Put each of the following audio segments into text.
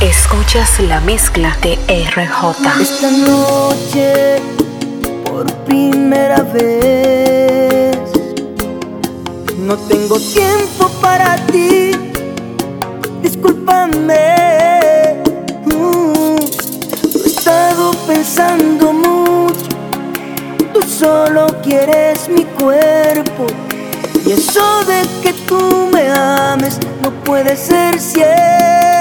Escuchas la mezcla de RJ. Esta noche, por primera vez, no tengo tiempo para ti. Discúlpame. He estado pensando mucho. Tú solo quieres mi cuerpo. Y eso de que tú me ames no puede ser cierto.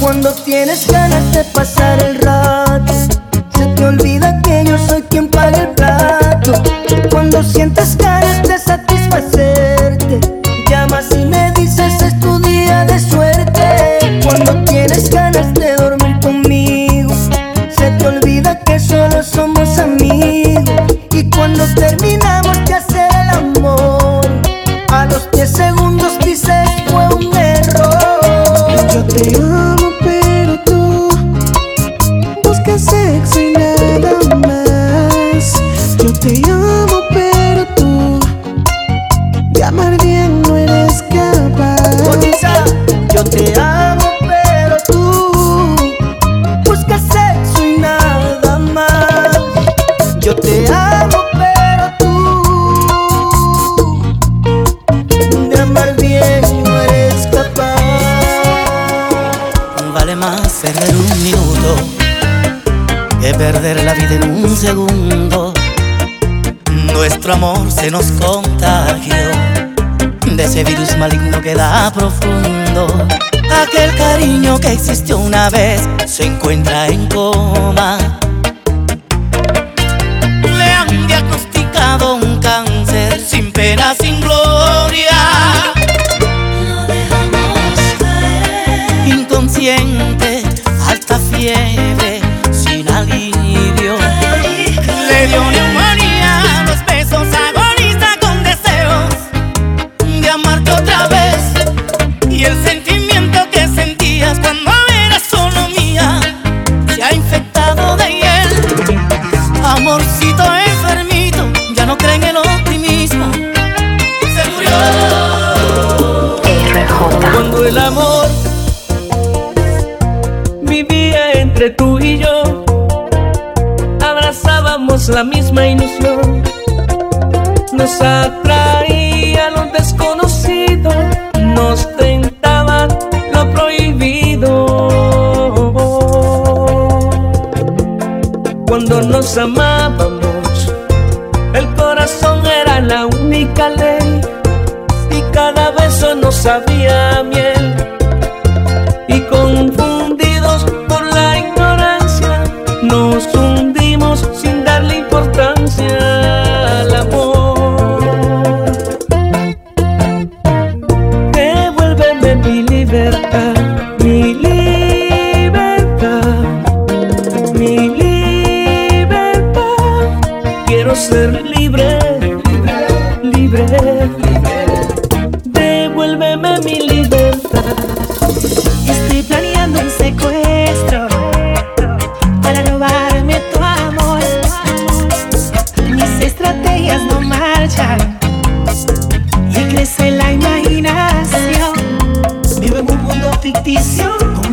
Cuando tienes ganas de pasar el rato, se te olvida que yo soy quien paga el plato. Que perder la vida en un segundo. Nuestro amor se nos contagió de ese virus maligno que da profundo. Aquel cariño que existió una vez se encuentra en coma. Amarte otra vez. Y el sentimiento que sentías cuando eras solo mía se ha infectado de hiel. Amorcito enfermito, ya no cree en el optimismo. Se murió. Cuando el amor vivía entre tú y yo, abrazábamos la misma ilusión. Nos atraía lo desconocido, Cuando nos amábamos, el corazón era la única ley y cada beso nos sabía miel.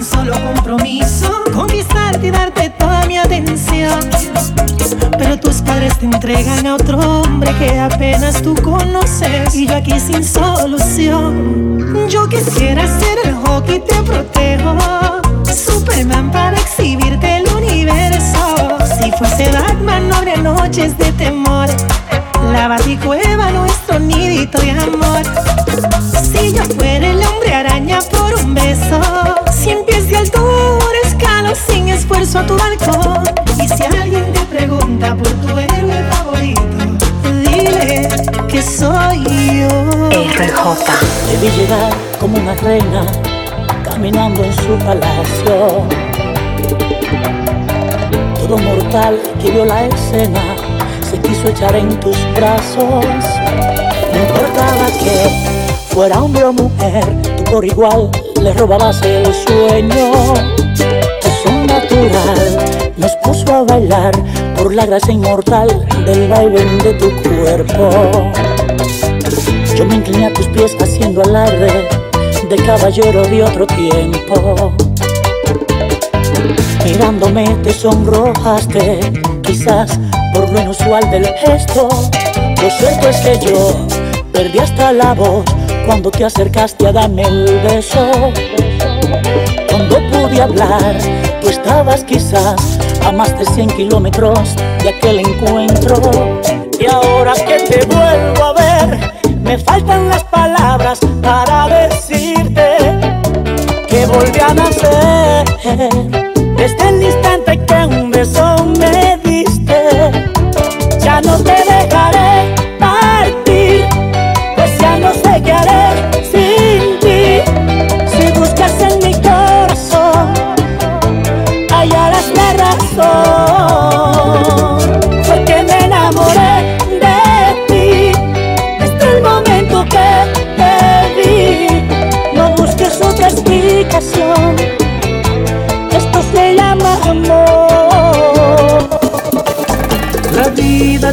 Un solo compromiso: conquistarte y darte toda mi atención. Pero tus padres te entregan a otro hombre que apenas tú conoces y yo aquí sin solución. Yo quisiera ser el hockey te protejo, Superman para exhibirte el universo. Si fuese Batman no habría noches de temor. La baticueva nuestro nidito de amor. Si yo fuera el tu balcón. Y si alguien te pregunta por tu héroe favorito, dile que soy yo. RJ. Te vi llegar como una reina caminando en su palacio. Todo mortal que vio la escena se quiso echar en tus brazos. No importaba que fuera hombre o mujer, tú por igual le robabas el sueño. Nos puso a bailar por la gracia inmortal del baile de tu cuerpo. Yo me incliné a tus pies haciendo alarde de caballero de otro tiempo. Mirándome te sonrojaste, quizás por lo inusual del gesto. Lo cierto es que yo perdí hasta la voz cuando te acercaste a darme el beso. Cuando pude hablar, tú estabas quizás a más de 100 kilómetros de aquel encuentro. Y ahora que te vuelvo a ver, me faltan las palabras para decirte que volví a nacer. Desde el instante que un beso me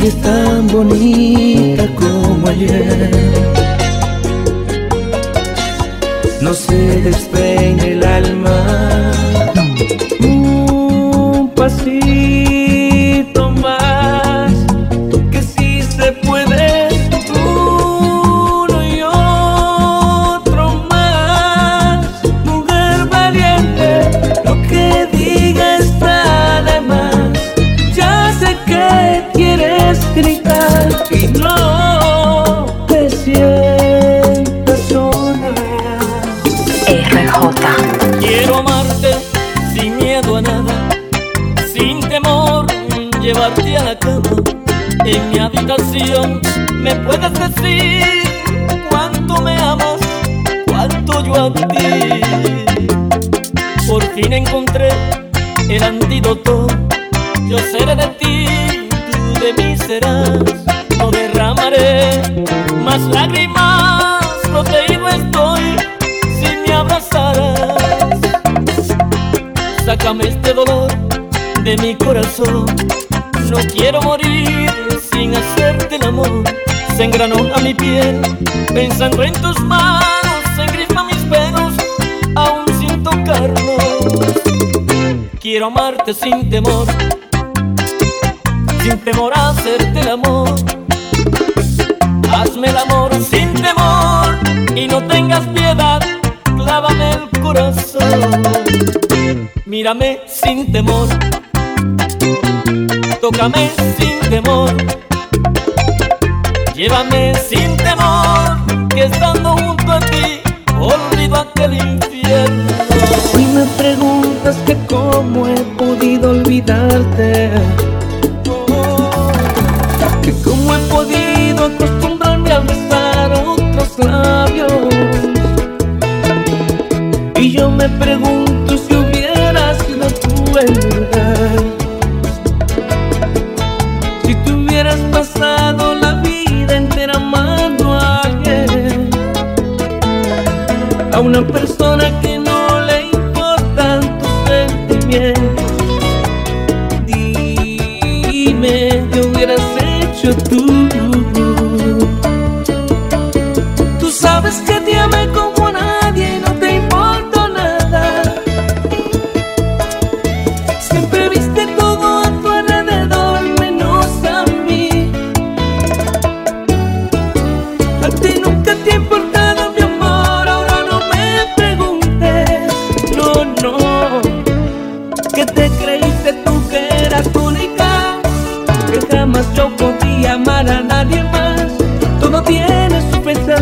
Sigue tan bonita como ayer. No se despeine el alma. Me puedes decir cuánto me amas, cuánto yo a ti. Por fin encontré el antídoto, yo seré de ti, tú de mí serás. No derramaré más lágrimas, protegido estoy si me abrazaras. Sácame este dolor de mi corazón. No quiero morir hacerte el amor. Se engranó a mi piel pensando en tus manos. Se engrifa mis pelos aún sin tocarlos. Quiero amarte sin temor, sin temor a hacerte el amor. Hazme el amor sin temor y no tengas piedad, clávame el corazón. Mírame sin temor, tócame sin temor, llévame sin temor, que estando junto a ti olvido aquel infierno. Y me preguntas que cómo he podido olvidarte. Que cómo he podido acostumbrarme a besar otros labios. Y yo me pregunto तू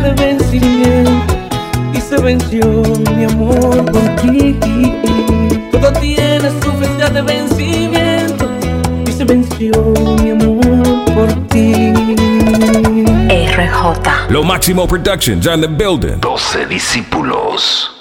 de vencimiento y se venció mi amor por ti. Todo tiene su fecha de vencimiento y se venció mi amor por ti. RJ. Lo Máximo Productions on the building. 12 discípulos.